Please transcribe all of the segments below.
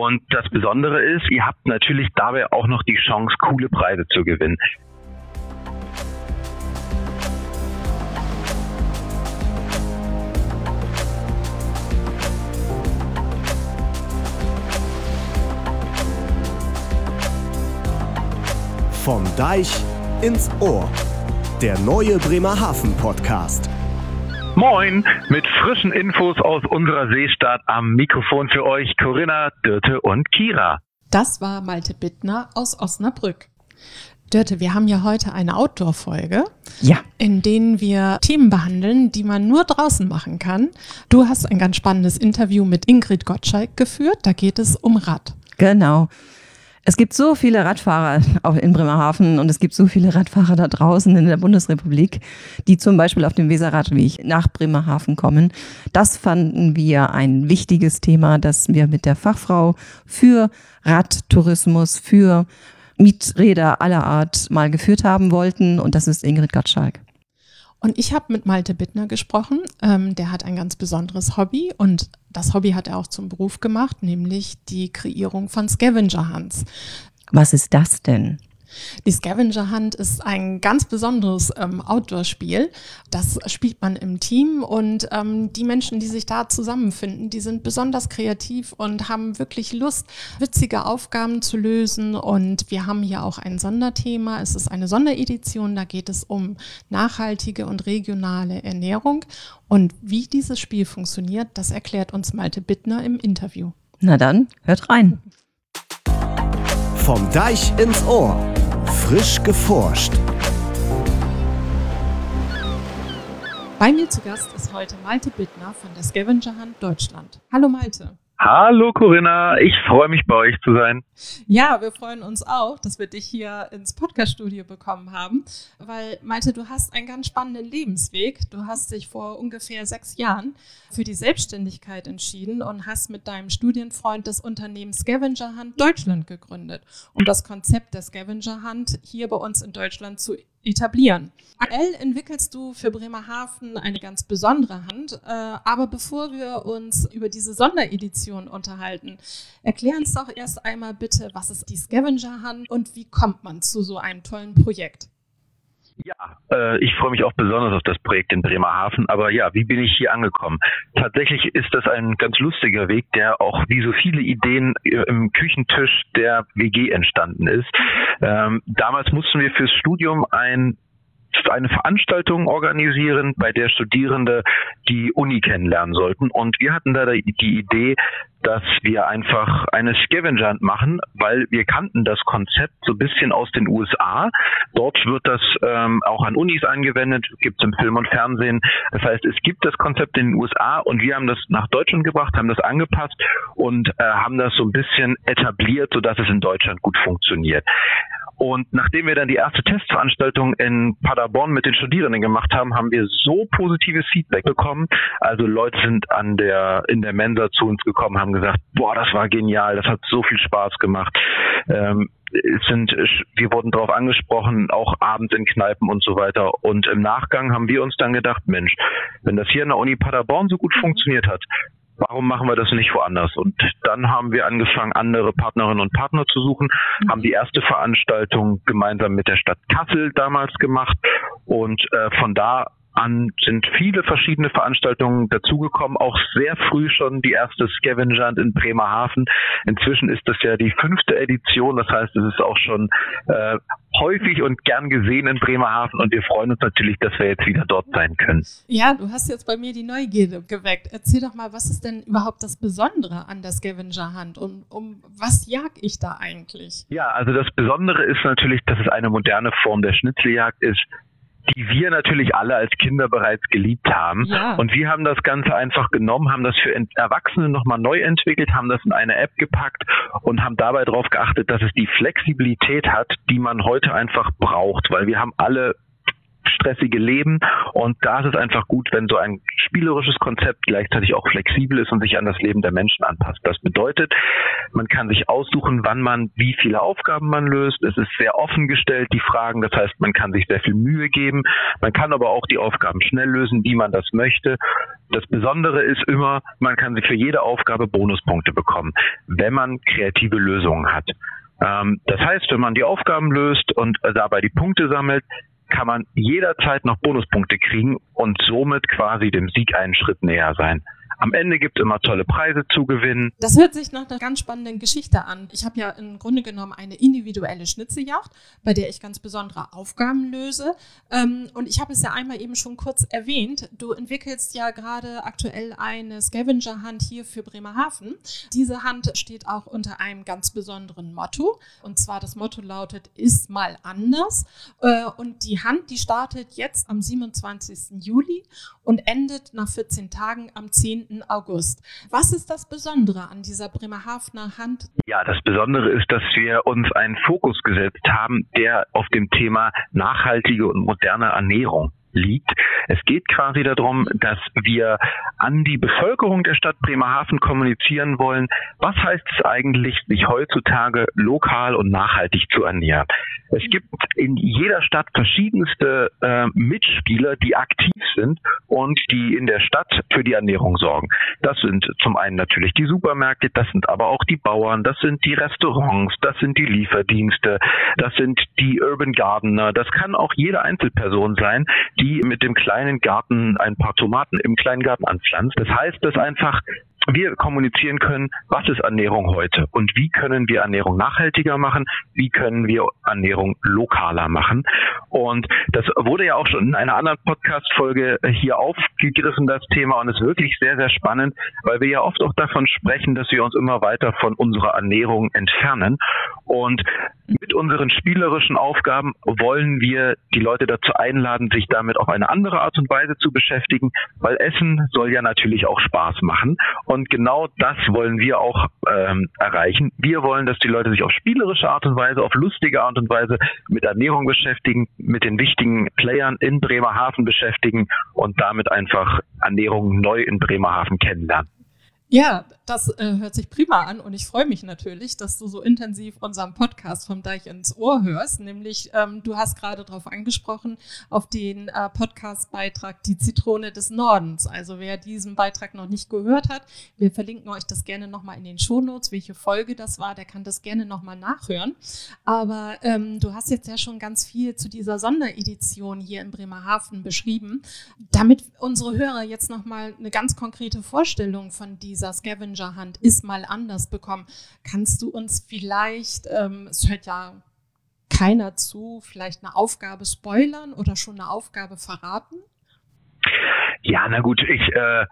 Und das Besondere ist, ihr habt natürlich dabei auch noch die Chance, coole Preise zu gewinnen. Vom Deich ins Ohr. Der neue Bremerhaven Podcast. Moin, mit frischen Infos aus unserer Seestadt am Mikrofon für euch Corinna, Dürte und Kira. Das war Malte Bittner aus Osnabrück. Dörte, wir haben ja heute eine Outdoor-Folge, ja. in denen wir Themen behandeln, die man nur draußen machen kann. Du hast ein ganz spannendes Interview mit Ingrid Gottschalk geführt. Da geht es um Rad. Genau. Es gibt so viele Radfahrer auch in Bremerhaven und es gibt so viele Radfahrer da draußen in der Bundesrepublik, die zum Beispiel auf dem Weserradweg nach Bremerhaven kommen. Das fanden wir ein wichtiges Thema, das wir mit der Fachfrau für Radtourismus, für Mieträder aller Art mal geführt haben wollten und das ist Ingrid Gottschalk. Und ich habe mit Malte Bittner gesprochen. Ähm, der hat ein ganz besonderes Hobby und das Hobby hat er auch zum Beruf gemacht, nämlich die Kreierung von Scavenger Hunts. Was ist das denn? Die Scavenger Hunt ist ein ganz besonderes ähm, Outdoor-Spiel. Das spielt man im Team und ähm, die Menschen, die sich da zusammenfinden, die sind besonders kreativ und haben wirklich Lust, witzige Aufgaben zu lösen. Und wir haben hier auch ein Sonderthema. Es ist eine Sonderedition. Da geht es um nachhaltige und regionale Ernährung. Und wie dieses Spiel funktioniert, das erklärt uns Malte Bittner im Interview. Na dann, hört rein. Vom Deich ins Ohr. Frisch geforscht. Bei mir zu Gast ist heute Malte Bittner von der Scavenger Hunt Deutschland. Hallo Malte. Hallo Corinna, ich freue mich bei euch zu sein. Ja, wir freuen uns auch, dass wir dich hier ins Podcast-Studio bekommen haben, weil Malte, du hast einen ganz spannenden Lebensweg. Du hast dich vor ungefähr sechs Jahren für die Selbstständigkeit entschieden und hast mit deinem Studienfreund das Unternehmen Scavenger Hunt Deutschland gegründet, um das Konzept der Scavenger Hunt hier bei uns in Deutschland zu etablieren. Aktuell entwickelst du für Bremerhaven eine ganz besondere Hand, äh, aber bevor wir uns über diese Sonderedition unterhalten, erklär uns doch erst einmal bitte, was ist die Scavenger Hunt und wie kommt man zu so einem tollen Projekt? Ja, äh, ich freue mich auch besonders auf das Projekt in Bremerhaven. Aber ja, wie bin ich hier angekommen? Tatsächlich ist das ein ganz lustiger Weg, der auch wie so viele Ideen äh, im Küchentisch der WG entstanden ist. Ähm, damals mussten wir fürs Studium ein eine Veranstaltung organisieren, bei der Studierende die Uni kennenlernen sollten. Und wir hatten da die Idee, dass wir einfach eine Scavenger Hunt machen, weil wir kannten das Konzept so ein bisschen aus den USA. Dort wird das ähm, auch an Unis angewendet, gibt es im Film und Fernsehen. Das heißt, es gibt das Konzept in den USA und wir haben das nach Deutschland gebracht, haben das angepasst und äh, haben das so ein bisschen etabliert, sodass es in Deutschland gut funktioniert. Und nachdem wir dann die erste Testveranstaltung in Paderborn mit den Studierenden gemacht haben, haben wir so positives Feedback bekommen. Also Leute sind an der in der Mensa zu uns gekommen, haben gesagt, boah, das war genial, das hat so viel Spaß gemacht. Ähm, sind, wir wurden darauf angesprochen, auch abends in Kneipen und so weiter. Und im Nachgang haben wir uns dann gedacht, Mensch, wenn das hier in der Uni Paderborn so gut funktioniert hat, warum machen wir das nicht woanders? Und dann haben wir angefangen, andere Partnerinnen und Partner zu suchen, mhm. haben die erste Veranstaltung gemeinsam mit der Stadt Kassel damals gemacht und äh, von da an sind viele verschiedene Veranstaltungen dazugekommen, auch sehr früh schon die erste Scavenger in Bremerhaven. Inzwischen ist das ja die fünfte Edition, das heißt, es ist auch schon äh, häufig und gern gesehen in Bremerhaven und wir freuen uns natürlich, dass wir jetzt wieder dort sein können. Ja, du hast jetzt bei mir die Neugierde geweckt. Erzähl doch mal, was ist denn überhaupt das Besondere an der Scavenger Hunt und um was jag ich da eigentlich? Ja, also das Besondere ist natürlich, dass es eine moderne Form der Schnitzeljagd ist, die wir natürlich alle als Kinder bereits geliebt haben. Ja. Und wir haben das Ganze einfach genommen, haben das für Erwachsene nochmal neu entwickelt, haben das in eine App gepackt und haben dabei darauf geachtet, dass es die Flexibilität hat, die man heute einfach braucht, weil wir haben alle stressige Leben. Und da ist es einfach gut, wenn so ein spielerisches Konzept gleichzeitig auch flexibel ist und sich an das Leben der Menschen anpasst. Das bedeutet, man kann sich aussuchen, wann man wie viele Aufgaben man löst. Es ist sehr offen gestellt, die Fragen. Das heißt, man kann sich sehr viel Mühe geben. Man kann aber auch die Aufgaben schnell lösen, wie man das möchte. Das Besondere ist immer, man kann sich für jede Aufgabe Bonuspunkte bekommen, wenn man kreative Lösungen hat. Ähm, das heißt, wenn man die Aufgaben löst und dabei die Punkte sammelt, kann man jederzeit noch Bonuspunkte kriegen und somit quasi dem Sieg einen Schritt näher sein. Am Ende gibt es immer tolle Preise zu gewinnen. Das hört sich nach einer ganz spannenden Geschichte an. Ich habe ja im Grunde genommen eine individuelle Schnitzeljagd, bei der ich ganz besondere Aufgaben löse. Ähm, und ich habe es ja einmal eben schon kurz erwähnt. Du entwickelst ja gerade aktuell eine Scavenger-Hand hier für Bremerhaven. Diese Hand steht auch unter einem ganz besonderen Motto. Und zwar das Motto lautet, ist mal anders. Äh, und die Hand, die startet jetzt am 27. Juli und endet nach 14 Tagen am 10. August. Was ist das Besondere an dieser Bremerhavener Hand? Ja, das Besondere ist, dass wir uns einen Fokus gesetzt haben, der auf dem Thema nachhaltige und moderne Ernährung liegt. Es geht quasi darum, dass wir an die Bevölkerung der Stadt Bremerhaven kommunizieren wollen, was heißt es eigentlich, sich heutzutage lokal und nachhaltig zu ernähren. Es gibt in jeder Stadt verschiedenste äh, Mitspieler, die aktiv sind und die in der Stadt für die Ernährung sorgen. Das sind zum einen natürlich die Supermärkte, das sind aber auch die Bauern, das sind die Restaurants, das sind die Lieferdienste, das sind die Urban Gardener, das kann auch jede Einzelperson sein, die mit dem kleinen Garten ein paar Tomaten im kleinen Garten anpflanzt. Das heißt, dass einfach wir kommunizieren können, was ist Ernährung heute und wie können wir Ernährung nachhaltiger machen, wie können wir Ernährung lokaler machen. Und das wurde ja auch schon in einer anderen Podcast-Folge hier aufgegriffen, das Thema, und ist wirklich sehr, sehr spannend, weil wir ja oft auch davon sprechen, dass wir uns immer weiter von unserer Ernährung entfernen. Und mit unseren spielerischen Aufgaben wollen wir die Leute dazu einladen, sich damit auf eine andere Art und Weise zu beschäftigen, weil Essen soll ja natürlich auch Spaß machen. Genau das wollen wir auch ähm, erreichen. Wir wollen, dass die Leute sich auf spielerische Art und Weise, auf lustige Art und Weise mit Ernährung beschäftigen, mit den wichtigen Playern in Bremerhaven beschäftigen und damit einfach Ernährung neu in Bremerhaven kennenlernen. Ja, das äh, hört sich prima an und ich freue mich natürlich, dass du so intensiv unseren Podcast vom Deich ins Ohr hörst. Nämlich, ähm, du hast gerade darauf angesprochen, auf den äh, Podcast-Beitrag Die Zitrone des Nordens. Also wer diesen Beitrag noch nicht gehört hat, wir verlinken euch das gerne nochmal in den Shownotes, welche Folge das war, der kann das gerne nochmal nachhören. Aber ähm, du hast jetzt ja schon ganz viel zu dieser Sonderedition hier in Bremerhaven beschrieben. Damit unsere Hörer jetzt nochmal eine ganz konkrete Vorstellung von dieser dieser Scavenger-Hand ist mal anders bekommen. Kannst du uns vielleicht, ähm, es hört ja keiner zu, vielleicht eine Aufgabe spoilern oder schon eine Aufgabe verraten? Ja, na gut, ich äh,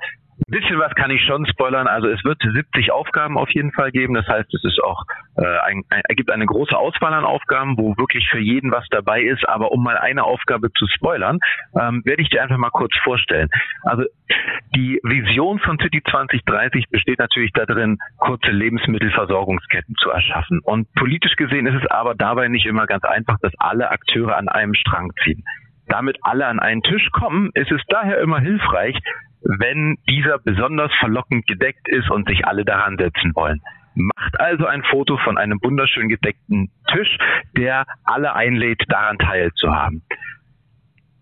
ein bisschen was kann ich schon spoilern. Also es wird 70 Aufgaben auf jeden Fall geben. Das heißt, es ist auch äh, ein, ein, ergibt eine große Auswahl an Aufgaben, wo wirklich für jeden was dabei ist. Aber um mal eine Aufgabe zu spoilern, ähm, werde ich dir einfach mal kurz vorstellen. Also die Vision von City 2030 besteht natürlich darin, kurze Lebensmittelversorgungsketten zu erschaffen. Und politisch gesehen ist es aber dabei nicht immer ganz einfach, dass alle Akteure an einem Strang ziehen damit alle an einen Tisch kommen, ist es daher immer hilfreich, wenn dieser besonders verlockend gedeckt ist und sich alle daran setzen wollen. Macht also ein Foto von einem wunderschön gedeckten Tisch, der alle einlädt, daran teilzuhaben.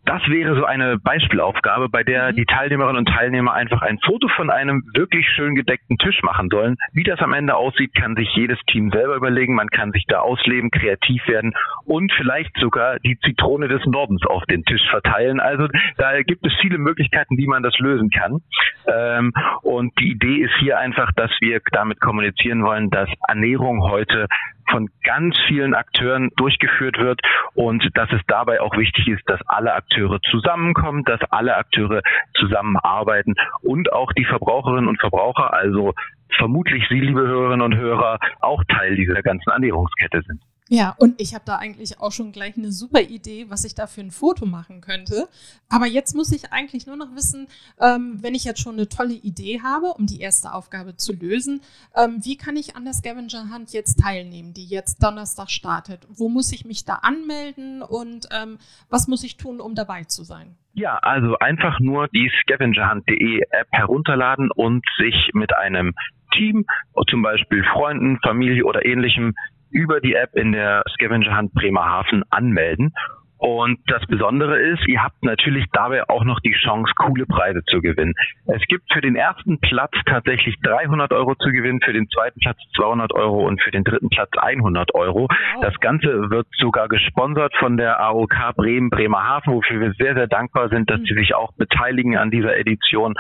Das wäre so eine Beispielaufgabe, bei der mhm. die Teilnehmerinnen und Teilnehmer einfach ein Foto von einem wirklich schön gedeckten Tisch machen sollen. Wie das am Ende aussieht, kann sich jedes Team selber überlegen. Man kann sich da ausleben, kreativ werden und vielleicht sogar die Zitrone des Nordens auf den Tisch verteilen. Also da gibt es viele Möglichkeiten, wie man das lösen kann. Ähm, und die Idee ist hier einfach, dass wir damit kommunizieren wollen, dass Ernährung heute von ganz vielen Akteuren durchgeführt wird und dass es dabei auch wichtig ist, dass alle Akteure zusammenkommen, dass alle Akteure zusammenarbeiten und auch die Verbraucherinnen und Verbraucher, also vermutlich Sie, liebe Hörerinnen und Hörer, auch Teil dieser ganzen Ernährungskette sind. Ja, und ich habe da eigentlich auch schon gleich eine super Idee, was ich da für ein Foto machen könnte. Aber jetzt muss ich eigentlich nur noch wissen, ähm, wenn ich jetzt schon eine tolle Idee habe, um die erste Aufgabe zu lösen, ähm, wie kann ich an der Scavenger Hunt jetzt teilnehmen, die jetzt Donnerstag startet? Wo muss ich mich da anmelden und ähm, was muss ich tun, um dabei zu sein? Ja, also einfach nur die scavengerhunt.de App herunterladen und sich mit einem Team, zum Beispiel Freunden, Familie oder ähnlichem, über die App in der Scavenger Hunt Bremerhaven anmelden. Und das Besondere ist, ihr habt natürlich dabei auch noch die Chance, coole Preise zu gewinnen. Es gibt für den ersten Platz tatsächlich 300 Euro zu gewinnen, für den zweiten Platz 200 Euro und für den dritten Platz 100 Euro. Das Ganze wird sogar gesponsert von der AOK Bremen Bremerhaven, wofür wir sehr, sehr dankbar sind, dass sie sich auch beteiligen an dieser Edition.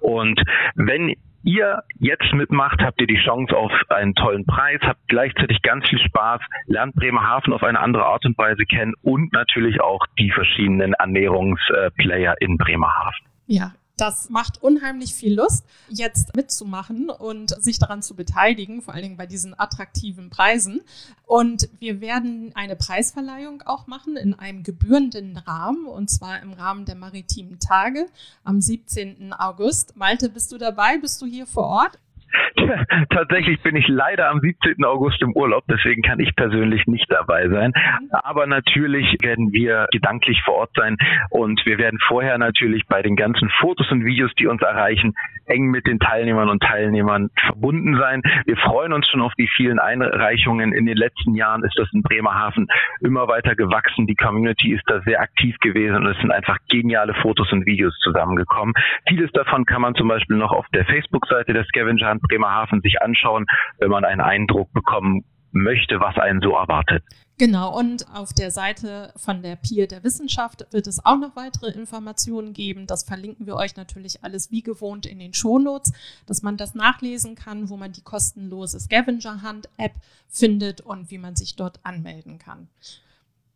Und wenn ihr jetzt mitmacht, habt ihr die Chance auf einen tollen Preis, habt gleichzeitig ganz viel Spaß, lernt Bremerhaven auf eine andere Art und Weise kennen und natürlich auch die verschiedenen Ernährungsplayer in Bremerhaven. Ja, das macht unheimlich viel Lust, jetzt mitzumachen und sich daran zu beteiligen, vor allen Dingen bei diesen attraktiven Preisen. Und wir werden eine Preisverleihung auch machen in einem gebührenden Rahmen, und zwar im Rahmen der maritimen Tage am 17. August. Malte, bist du dabei? Bist du hier vor Ort? Tatsächlich bin ich leider am 17. August im Urlaub, deswegen kann ich persönlich nicht dabei sein. Aber natürlich werden wir gedanklich vor Ort sein und wir werden vorher natürlich bei den ganzen Fotos und Videos, die uns erreichen, eng mit den Teilnehmern und Teilnehmern verbunden sein. Wir freuen uns schon auf die vielen Einreichungen. In den letzten Jahren ist das in Bremerhaven immer weiter gewachsen. Die Community ist da sehr aktiv gewesen und es sind einfach geniale Fotos und Videos zusammengekommen. Vieles davon kann man zum Beispiel noch auf der Facebook-Seite der Scavenger Hunt Bremerhaven sich anschauen, wenn man einen Eindruck bekommen möchte, was einen so erwartet. Genau, und auf der Seite von der Pier der Wissenschaft wird es auch noch weitere Informationen geben. Das verlinken wir euch natürlich alles wie gewohnt in den Shownotes, dass man das nachlesen kann, wo man die kostenlose Scavenger Hunt App findet und wie man sich dort anmelden kann.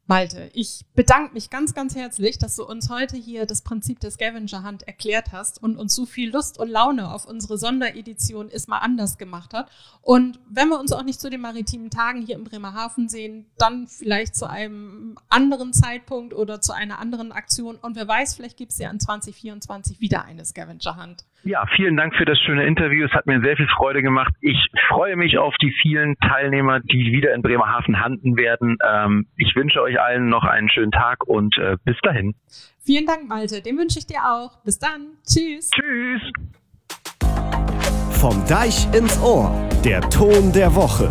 Malte, ich bedanke mich ganz, ganz herzlich, dass du uns heute hier das Prinzip der Scavenger Hunt erklärt hast und uns so viel Lust und Laune auf unsere Sonderedition ist mal anders gemacht hat. Und wenn wir uns auch nicht zu den maritimen Tagen hier in Bremerhaven sehen, dann vielleicht zu einem anderen Zeitpunkt oder zu einer anderen Aktion. Und wer weiß, vielleicht gibt es ja in 2024 wieder eine Scavenger Hunt. Ja, vielen Dank für das schöne Interview. Es hat mir sehr viel Freude gemacht. Ich freue mich auf die vielen Teilnehmer, die wieder in Bremerhaven handen werden. Ähm, ich wünsche euch allen noch einen schönen Tag und äh, bis dahin. Vielen Dank, Malte. Den wünsche ich dir auch. Bis dann. Tschüss. Tschüss. Vom Deich ins Ohr. Der Ton der Woche.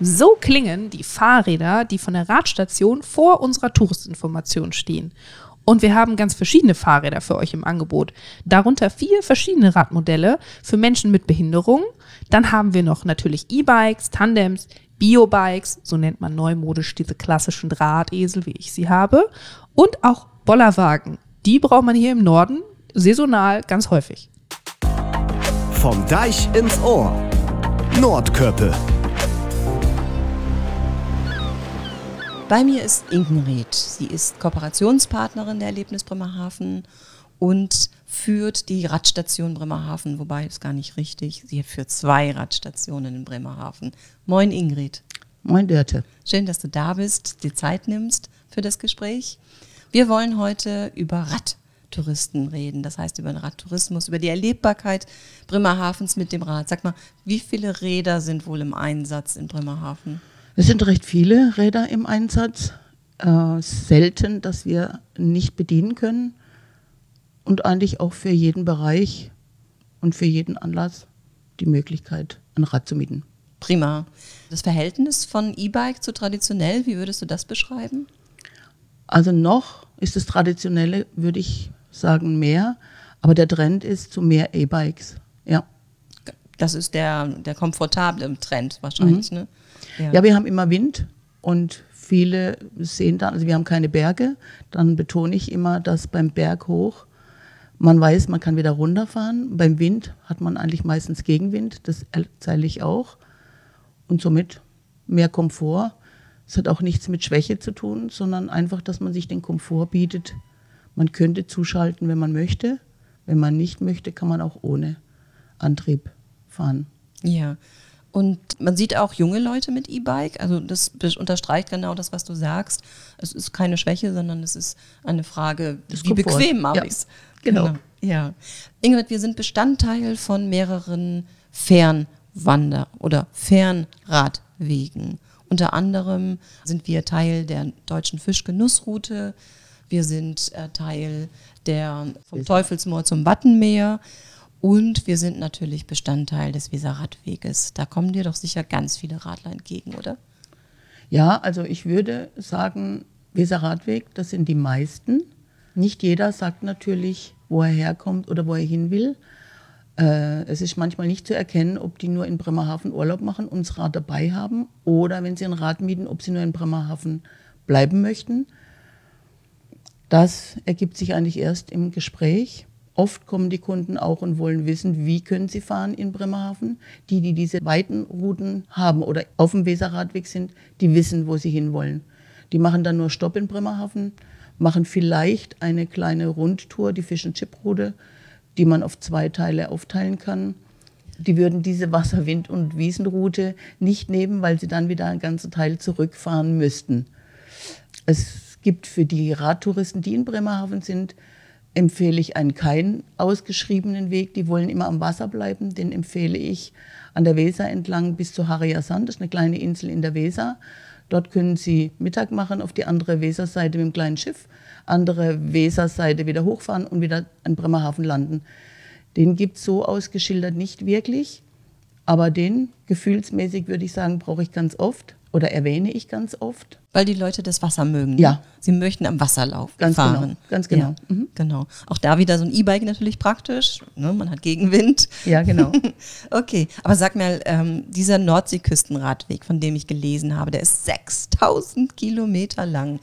So klingen die Fahrräder, die von der Radstation vor unserer Touristinformation stehen. Und wir haben ganz verschiedene Fahrräder für euch im Angebot. Darunter vier verschiedene Radmodelle für Menschen mit Behinderung. Dann haben wir noch natürlich E-Bikes, Tandems, Biobikes, so nennt man neumodisch diese klassischen Drahtesel, wie ich sie habe. Und auch Bollerwagen. Die braucht man hier im Norden saisonal ganz häufig. Vom Deich ins Ohr. Nordköppe. Bei mir ist Inkenried. Sie ist Kooperationspartnerin der Erlebnis Bremerhaven und führt die Radstation Bremerhaven, wobei ist gar nicht richtig. Sie führt zwei Radstationen in Bremerhaven. Moin Ingrid. Moin Dörte. Schön, dass du da bist, die Zeit nimmst für das Gespräch. Wir wollen heute über Radtouristen reden, das heißt über den Radtourismus, über die Erlebbarkeit Bremerhavens mit dem Rad. Sag mal, wie viele Räder sind wohl im Einsatz in Bremerhaven? Es sind recht viele Räder im Einsatz. Äh, selten, dass wir nicht bedienen können. Und eigentlich auch für jeden Bereich und für jeden Anlass die Möglichkeit, ein Rad zu mieten. Prima. Das Verhältnis von E-Bike zu traditionell, wie würdest du das beschreiben? Also noch ist das Traditionelle, würde ich sagen, mehr. Aber der Trend ist zu mehr E-Bikes. Ja. Das ist der, der komfortable Trend wahrscheinlich, Mhm. ne? Ja. wir haben immer Wind und viele sehen dann, also wir haben keine Berge, dann betone ich immer, dass beim Berg hoch man weiß, man kann wieder runterfahren. Beim Wind hat man eigentlich meistens Gegenwind, das erzähle ich auch. Und somit mehr Komfort. Es hat auch nichts mit Schwäche zu tun, sondern einfach, dass man sich den Komfort bietet. Man könnte zuschalten, wenn man möchte. Wenn man nicht möchte, kann man auch ohne. Antrieb fahren. Ja. Und man sieht auch junge Leute mit E-Bike. Also das unterstreicht genau das, was du sagst. Es ist keine Schwäche, sondern es ist eine Frage, Das wie bequem habe Ja, ich es. genau. Ja. Ingrid, wir sind Bestandteil von mehreren Fernwander- oder Fernradwegen. Unter anderem sind wir Teil der deutschen Fischgenussroute. Wir sind äh, Teil der vom Teufelsmoor zum Wattenmeer. Und wir sind natürlich Bestandteil des Weserradweges. Da kommen dir doch sicher ganz viele Radler entgegen, oder? Ja, also ich würde sagen, Weserradweg, das sind die meisten. Nicht jeder sagt natürlich, wo er herkommt oder wo er hin will. Äh, es ist manchmal nicht zu erkennen, ob die nur in Bremerhaven Urlaub machen und das Rad dabei haben oder wenn sie ein Rad mieten, ob sie nur in Bremerhaven bleiben möchten. Das ergibt sich eigentlich erst im Gespräch. Oft kommen die Kunden auch und wollen wissen, wie können sie fahren in Bremerhaven. Die, die diese weiten Routen haben oder auf dem Weserradweg sind, die wissen, wo sie hinwollen. Die machen dann nur Stopp in Bremerhaven, machen vielleicht eine kleine Rundtour, die Fish and Chip Route, die man auf zwei Teile aufteilen kann. Die würden diese Wasser-, Wind- und Wiesenroute nicht nehmen, weil sie dann wieder einen ganzen Teil zurückfahren müssten. Es gibt für die Radtouristen, die in Bremerhaven sind, empfehle ich einen keinen ausgeschriebenen Weg. Die wollen immer am Wasser bleiben. Den empfehle ich an der Weser entlang bis zu Harrier Sand. Das ist eine kleine Insel in der Weser. Dort können Sie Mittag machen auf die andere Weserseite mit dem kleinen Schiff, andere Weserseite wieder hochfahren und wieder an Bremerhaven landen. Den gibt es so ausgeschildert nicht wirklich, aber den gefühlsmäßig würde ich sagen, brauche ich ganz oft oder erwähne ich ganz oft. Weil die Leute das Wasser mögen. ne? Ja. Sie möchten am Wasserlauf Ganz fahren. genau, ganz genau. Ja, Mhm. genau. Auch da wieder so ein E-Bike natürlich praktisch. Ne? Man hat Gegenwind. Ja, genau. Okay, aber sag mal, ähm, dieser Nordseeküstenradweg, von dem ich gelesen habe, der ist 6000 Kilometer lang.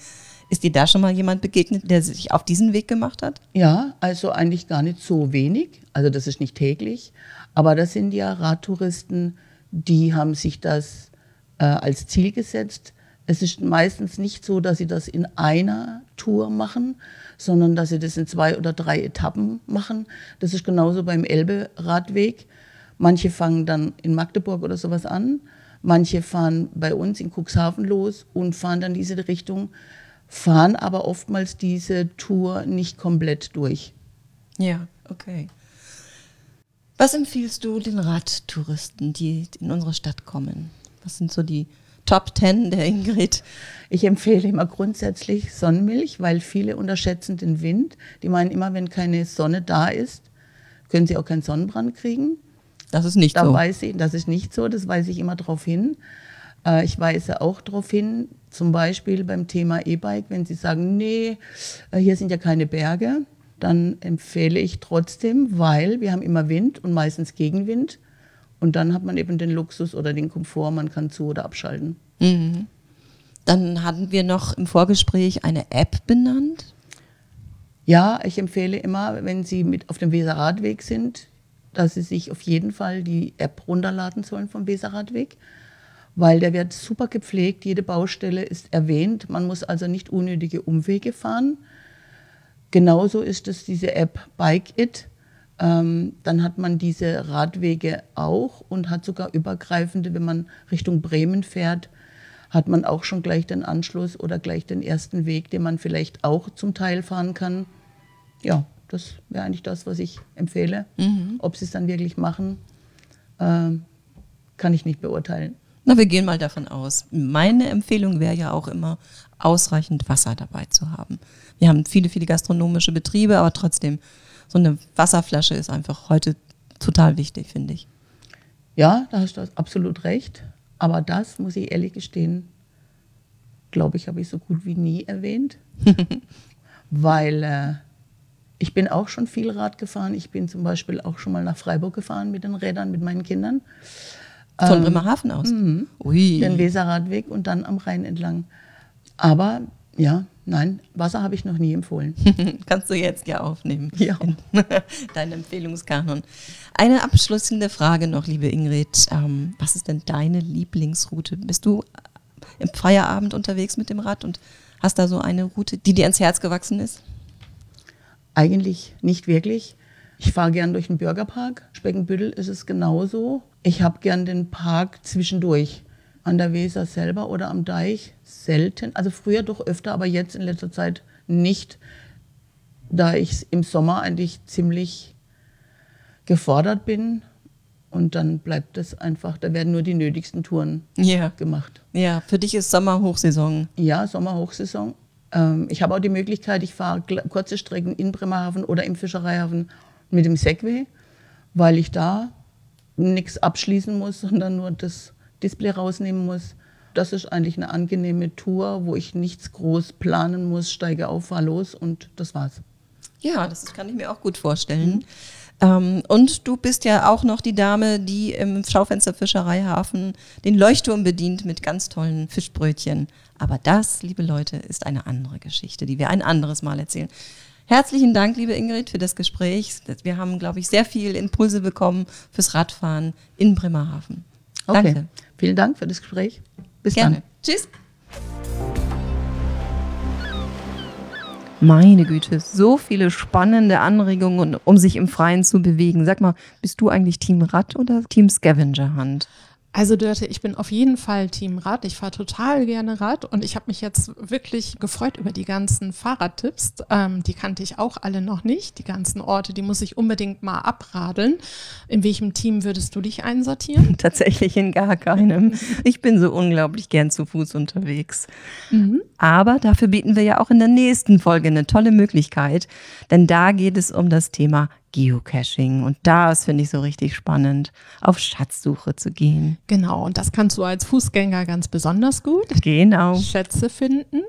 Ist dir da schon mal jemand begegnet, der sich auf diesen Weg gemacht hat? Ja, also eigentlich gar nicht so wenig. Also das ist nicht täglich. Aber das sind ja Radtouristen, die haben sich das äh, als Ziel gesetzt. Es ist meistens nicht so, dass sie das in einer Tour machen, sondern dass sie das in zwei oder drei Etappen machen. Das ist genauso beim Elbe-Radweg. Manche fangen dann in Magdeburg oder sowas an. Manche fahren bei uns in Cuxhaven los und fahren dann diese Richtung, fahren aber oftmals diese Tour nicht komplett durch. Ja, okay. Was empfiehlst du den Radtouristen, die in unsere Stadt kommen? Was sind so die Top Ten der Ingrid? Ich empfehle immer grundsätzlich Sonnenmilch, weil viele unterschätzen den Wind. Die meinen immer, wenn keine Sonne da ist, können sie auch keinen Sonnenbrand kriegen. Das ist nicht Da so. weise ich, das ist nicht so, das weise ich immer darauf hin. Äh, Ich weise auch darauf hin, zum Beispiel beim Thema E-Bike, wenn Sie sagen, nee, äh, hier sind ja keine Berge, dann empfehle ich trotzdem, weil wir haben immer Wind und meistens Gegenwind. Und dann hat man eben den Luxus oder den Komfort, man kann zu- oder abschalten. Dann hatten wir noch im Vorgespräch eine App benannt. Ja, ich empfehle immer, wenn Sie mit auf dem Weserradweg sind, dass Sie sich auf jeden Fall die App runterladen sollen vom Weserradweg, weil der wird super gepflegt, jede Baustelle ist erwähnt, man muss also nicht unnötige Umwege fahren. Genauso ist es diese App Bike It. Ähm, dann hat man diese Radwege auch und hat sogar übergreifende, wenn man Richtung Bremen fährt, hat man auch schon gleich den Anschluss oder gleich den ersten Weg, den man vielleicht auch zum Teil fahren kann. Ja, das wäre eigentlich das, was ich empfehle. Ob sie es dann wirklich machen, ähm, kann ich nicht beurteilen. Na, wir gehen mal davon aus. Meine Empfehlung wäre ja auch immer, ausreichend Wasser dabei zu haben. Wir haben viele, viele gastronomische Betriebe, aber trotzdem, so eine Wasserflasche ist einfach heute total wichtig, finde ich. Ja, da hast du absolut recht. Aber das, muss ich ehrlich gestehen, glaube ich, habe ich so gut wie nie erwähnt. Weil äh, ich bin auch schon viel Rad gefahren. Ich bin zum Beispiel auch schon mal nach Freiburg gefahren mit den Rädern, mit meinen Kindern. Von Bremerhaven aus. Ui. Den Weserradweg und dann am Rhein entlang. Aber ja, nein, Wasser habe ich noch nie empfohlen. Kannst du jetzt ja aufnehmen. Ja. Dein Empfehlungskanon. Eine abschließende Frage noch, liebe Ingrid. Ähm, was ist denn deine Lieblingsroute? Bist du im Feierabend unterwegs mit dem Rad und hast da so eine Route, die dir ans Herz gewachsen ist? Eigentlich nicht wirklich. Ich fahre gern durch den Bürgerpark. Speckenbüttel ist es genauso. Ich habe gern den Park zwischendurch. An der Weser selber oder am Deich selten. Also früher doch öfter, aber jetzt in letzter Zeit nicht, da ich im Sommer eigentlich ziemlich gefordert bin. Und dann bleibt es einfach, da werden nur die nötigsten Touren Ja. gemacht. Ja, für dich ist Sommerhochsaison. Ja, Sommerhochsaison. Ähm, ich habe auch die Möglichkeit, ich fahre kurze Strecken in Bremerhaven oder im Fischereihafen mit dem Segway, weil ich da nichts abschließen muss, sondern nur das Display rausnehmen muss. Das ist eigentlich eine angenehme Tour, wo ich nichts groß planen muss, steige auf, fahr los und das war's. Ja, das kann ich mir auch gut vorstellen. Ähm, und du bist ja auch noch die Dame, die im Schaufenster Fischereihafen den Leuchtturm bedient mit ganz tollen Fischbrötchen. Aber das, liebe Leute, ist eine andere Geschichte, die wir ein anderes Mal erzählen. Herzlichen Dank, liebe Ingrid, für das Gespräch. Wir haben, glaube ich, sehr viel Impulse bekommen fürs Radfahren in Bremerhaven. Danke. Vielen Dank für das Gespräch. Bis Gerne. dann. Tschüss. Meine Güte, so viele spannende Anregungen, um sich im Freien zu bewegen. Sag mal, bist du eigentlich Team Rad oder Team Scavenger Hunt? Also Dörte, ich bin auf jeden Fall Team Rad. Ich fahre total gerne Rad und ich habe mich jetzt wirklich gefreut über die ganzen Fahrradtipps. Ähm, die kannte ich auch alle noch nicht. Die ganzen Orte, die muss ich unbedingt mal abradeln. In welchem Team würdest du dich einsortieren? Tatsächlich in gar keinem. Ich bin so unglaublich gern zu Fuß unterwegs. Aber dafür bieten wir ja auch in der nächsten Folge eine tolle Möglichkeit, denn da geht es um das Thema Geocaching und das finde ich so richtig spannend, auf Schatzsuche zu gehen. Genau, und das kannst du als Fußgänger ganz besonders gut. Genau. Schätze finden.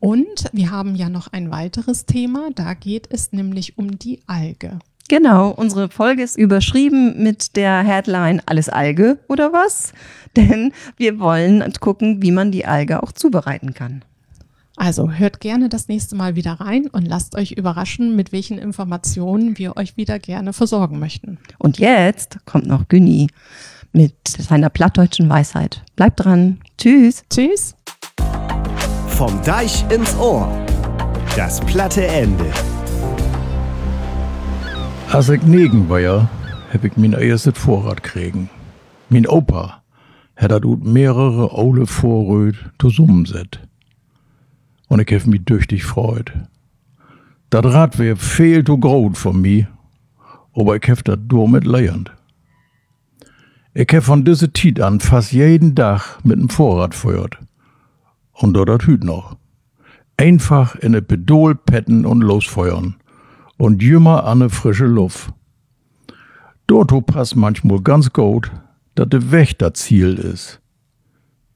Und wir haben ja noch ein weiteres Thema. Da geht es nämlich um die Alge. Genau, unsere Folge ist überschrieben mit der Headline Alles Alge oder was? Denn wir wollen gucken, wie man die Alge auch zubereiten kann. Also hört gerne das nächste Mal wieder rein und lasst euch überraschen, mit welchen Informationen wir euch wieder gerne versorgen möchten. Und jetzt kommt noch Günni mit seiner plattdeutschen Weisheit. Bleibt dran. Tschüss. Tschüss. Vom Deich ins Ohr. Das platte Ende. Als ich negen war, ja, hab ich mein erstes Vorrat kriegen. Mein Opa hat mehrere Ole Vorröt zusammenset. Und ich hab mich tüchtig freut. Das Rad wär viel zu groß von mir, aber ich hab das damit lernt. Ich hab von dieser Zeit an fast jeden Tag mit dem Vorrat feuert. Und dort das Hüt noch. Einfach in ne Pedol petten und losfeuern und jümmer an ne frische Luft. Dort passt manchmal ganz gut, dass de Weg das Ziel ist.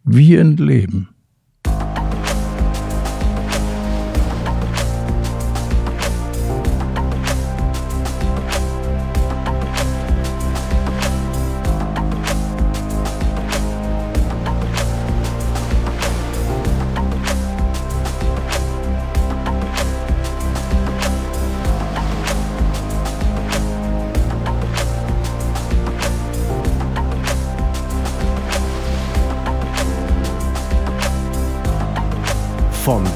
Wie in Leben.